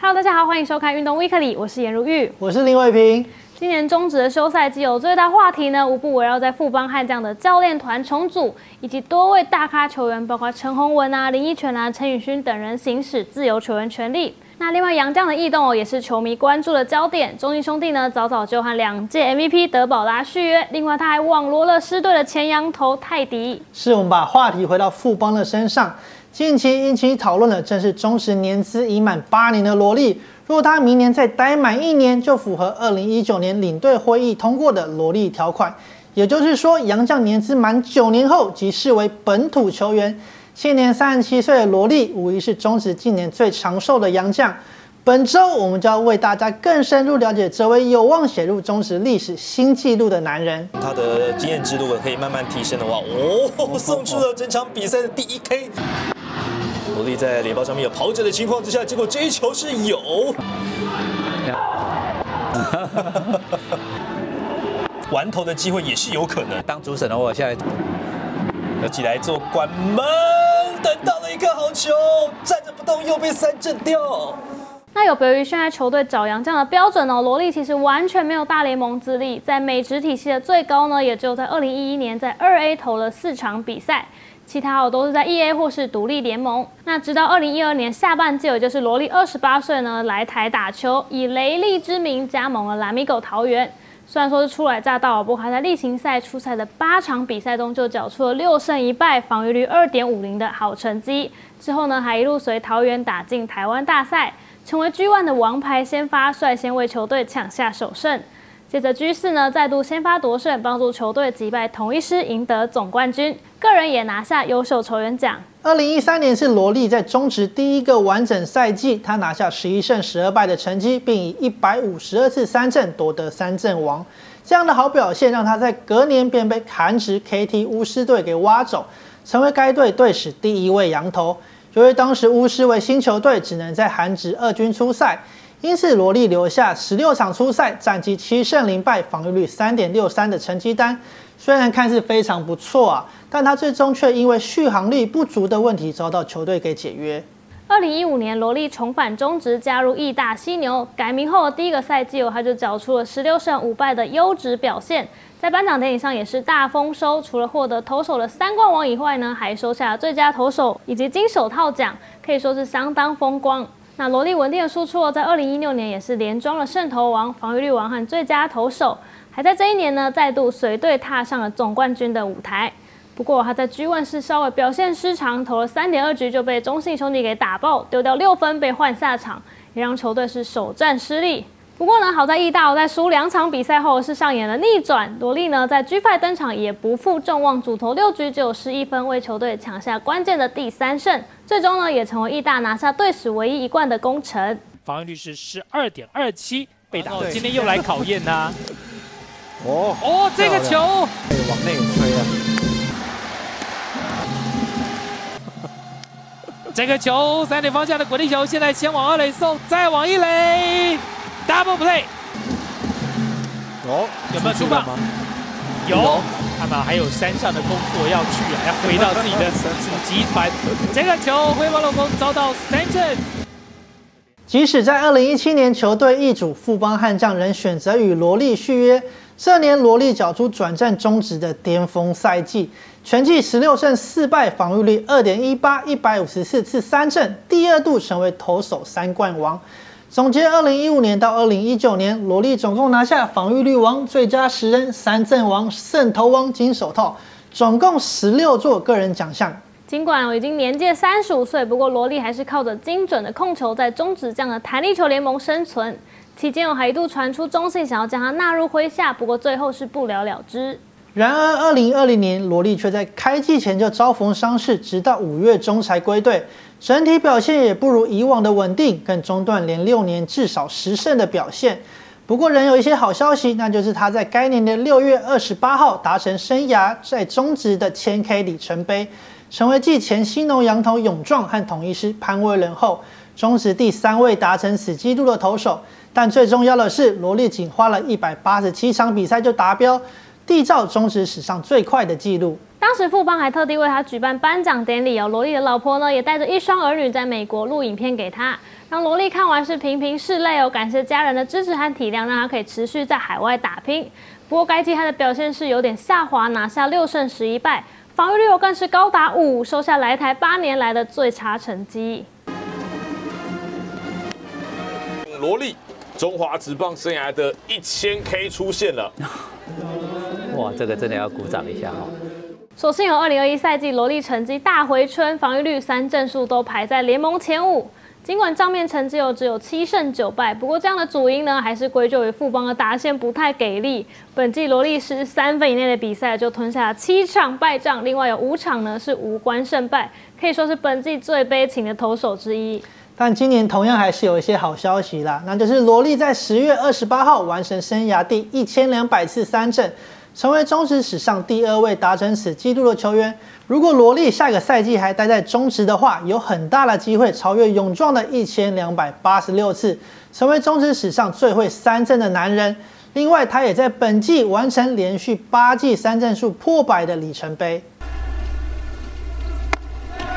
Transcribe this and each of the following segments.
Hello，大家好，欢迎收看《运动 Weekly》，我是颜如玉，我是林伟平。今年中职的休赛季有最大话题呢，无不围绕在富邦悍将的教练团重组，以及多位大咖球员，包括陈宏文啊、林奕泉啊、陈宇勋等人行使自由球员权利。那另外杨将的异动哦，也是球迷关注的焦点。中信兄弟呢，早早就和两届 MVP 德保拉续约，另外他还网罗了狮队的前羊头泰迪。是我们把话题回到富邦的身上，近期引起讨论的正是中职年资已满八年的罗莉。如果他明年再待满一年，就符合二零一九年领队会议通过的罗莉条款。也就是说，杨将年资满九年后即视为本土球员。现年三十七岁的罗莉，无疑是中职近年最长寿的洋将。本周我们就要为大家更深入了解这位有望写入中职历史新纪录的男人。他的经验值如果可以慢慢提升的话，哦，送出了整场比赛的第一 K。罗莉在垒包上面有跑者的情况之下，结果这一球是有。完投的机会也是有可能。当主审的我现在要起来做关门，等到了一个好球，站着不动又被三振掉。那有别于现在球队找洋将的标准哦，罗莉其实完全没有大联盟资历，在美职体系的最高呢，也只有在二零一一年在二 A 投了四场比赛。其他哦都是在 E A 或是独立联盟。那直到二零一二年下半季，也就是罗莉二十八岁呢，来台打球，以雷利之名加盟了蓝米狗桃园。虽然说是初来乍到，不过他在例行赛出赛的八场比赛中就缴出了六胜一败，防御率二点五零的好成绩。之后呢，还一路随桃园打进台湾大赛，成为 G One 的王牌先发，率先为球队抢下首胜。接着 G 四呢，再度先发夺胜，帮助球队击败同一师，赢得总冠军。个人也拿下优秀球员奖。二零一三年是罗莉在中职第一个完整赛季，他拿下十一胜十二败的成绩，并以一百五十二次三振夺得三振王。这样的好表现，让他在隔年便被韩职 KT 巫师队给挖走，成为该队队史第一位羊头。由于当时巫师为新球队，只能在韩职二军出赛。因此，罗莉留下十六场初赛，战绩七胜零败，防御率三点六三的成绩单。虽然看似非常不错啊，但他最终却因为续航力不足的问题，遭到球队给解约。二零一五年，罗莉重返中职，加入义大犀牛。改名后的第一个赛季，他就缴出了十六胜五败的优质表现。在颁奖典礼上也是大丰收，除了获得投手的三冠王以外呢，还收下最佳投手以及金手套奖，可以说是相当风光。那罗莉稳定的输出哦，在二零一六年也是连装了胜投王、防御率王和最佳投手，还在这一年呢再度随队踏上了总冠军的舞台。不过他在 G1 是稍微表现失常，投了三点二局就被中信兄弟给打爆，丢掉六分被换下场，也让球队是首战失利。不过呢，好在意大在输两场比赛后是上演了逆转。罗莉呢在 G5 登场也不负众望，主投六局只有十一分，为球队抢下关键的第三胜。最终呢也成为意大拿下队史唯一一冠的功臣。防御率是十二点二七，被打。今天又来考验呐。哦哦，这个球往内推啊！这个球三点方向的滚地球，现在先往二垒送，再往一垒。Double play，哦，有没有出棒？有，看到还有山上的工作要去还，要回到自己的 主集团。这个球挥棒落空，遭到三振。即使在二零一七年球队易主，富邦悍将仍选择与罗莉续约。这年罗莉缴出转战中职的巅峰赛季，全季十六胜四败，防御率二点一八，一百五十四次三振，第二度成为投手三冠王。总结二零一五年到二零一九年，罗莉总共拿下防御率王、最佳十人、三振王、胜投王、金手套，总共十六座个人奖项。尽管我已经年届三十五岁，不过罗莉还是靠着精准的控球，在中职这样的弹力球联盟生存。期间，我还一度传出中信想要将他纳入麾下，不过最后是不了了之。然而，二零二零年，罗莉却在开季前就遭逢伤势，直到五月中才归队。整体表现也不如以往的稳定，更中断连六年至少十胜的表现。不过仍有一些好消息，那就是他在该年的六月二十八号达成生涯在中职的千 K 里程碑，成为继前新农羊头勇壮和统一师潘威伦后，中职第三位达成此纪录的投手。但最重要的是，罗列仅花了一百八十七场比赛就达标，缔造中职史上最快的纪录。当时富邦还特地为他举办颁奖典礼哦，罗莉的老婆呢也带着一双儿女在美国录影片给他，让罗莉看完是频频拭泪哦，感谢家人的支持和体谅，让他可以持续在海外打拼。不过该季他的表现是有点下滑，拿下六胜十一败，防御率更是高达五，收下来台八年来的最差成绩。罗莉，中华职棒生涯的一千 K 出现了。哇，这个真的要鼓掌一下哦。所幸有2021赛季罗莉成绩大回春，防御率、三振数都排在联盟前五。尽管账面成绩有只有七胜九败，不过这样的主因呢，还是归咎于富邦的打线不太给力。本季罗莉十三分以内的比赛就吞下七场败仗，另外有五场呢是无关胜败，可以说是本季最悲情的投手之一。但今年同样还是有一些好消息啦，那就是罗莉在十月二十八号完成生涯第一千两百次三振。成为中职史上第二位达成此纪录的球员。如果罗莉下个赛季还待在中职的话，有很大的机会超越勇壮的一千两百八十六次，成为中职史上最会三振的男人。另外，他也在本季完成连续八季三振数破百的里程碑。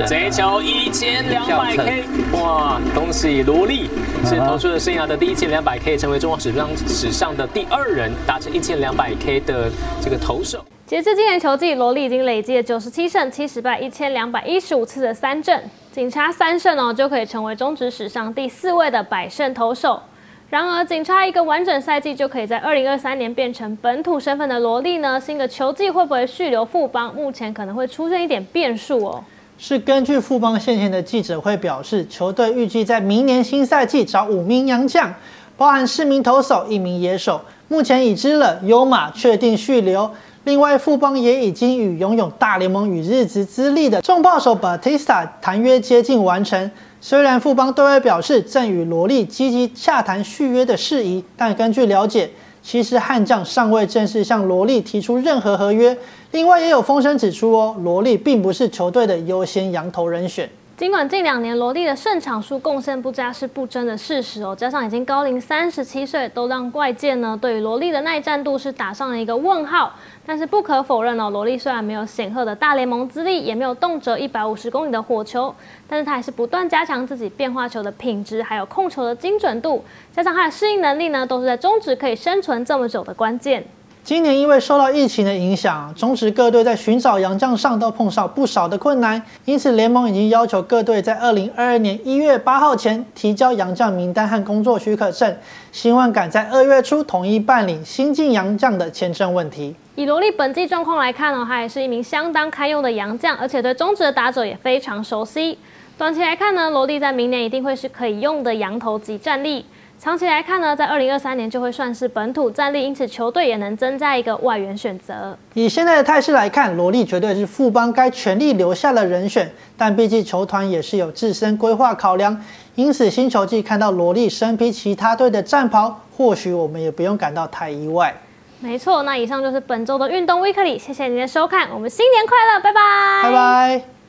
这一球一千两百 K，哇！恭喜罗莉，是投出了生涯的第一千两百 K，成为中华史上史上的第二人达成一千两百 K 的这个投手。截至今年球季，罗莉已经累积了九十七胜七十败一千两百一十五次的三振，仅差三胜哦，就可以成为中职史上第四位的百胜投手。然而，仅差一个完整赛季就可以在二零二三年变成本土身份的罗莉呢？新的球季会不会续留富邦？目前可能会出现一点变数哦。是根据富邦先前的记者会表示，球队预计在明年新赛季找五名洋将，包含四名投手、一名野手。目前已知了优马确定续留，另外富邦也已经与拥有大联盟与日职资历的重炮手 Batista 谈约接近完成。虽然富邦对外表示正与罗莉积极洽谈续约的事宜，但根据了解。其实悍将尚未正式向罗莉提出任何合约。另外，也有风声指出哦，罗莉并不是球队的优先羊头人选。尽管近两年罗莉的胜场数贡献不佳是不争的事实哦，加上已经高龄三十七岁，都让外界呢对于罗莉的耐战度是打上了一个问号。但是不可否认哦，罗莉虽然没有显赫的大联盟资历，也没有动辄一百五十公里的火球，但是他还是不断加强自己变化球的品质，还有控球的精准度，加上他的适应能力呢，都是在中职可以生存这么久的关键。今年因为受到疫情的影响，中职各队在寻找洋将上都碰上不少的困难，因此联盟已经要求各队在二零二二年一月八号前提交洋将名单和工作许可证，希望赶在二月初统一办理新进洋将的签证问题。以罗莉本季状况来看呢，他也是一名相当堪用的洋将，而且对中职的打者也非常熟悉。短期来看呢，罗莉在明年一定会是可以用的羊头级战力。长期来看呢，在二零二三年就会算是本土战力，因此球队也能增加一个外援选择。以现在的态势来看，罗莉绝对是富邦该全力留下的人选，但毕竟球团也是有自身规划考量，因此新球季看到罗莉身披其他队的战袍，或许我们也不用感到太意外。没错，那以上就是本周的运动 weekly，谢谢您的收看，我们新年快乐，拜拜，拜拜。